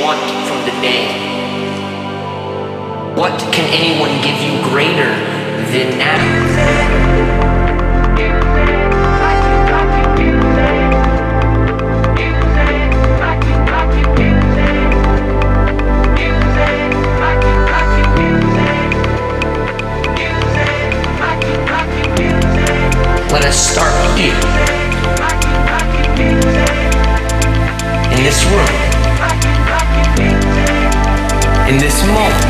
want from the day. What can anyone give you greater than now? Let us start here, in this room, in this moment.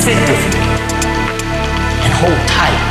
Sit with me and hold tight.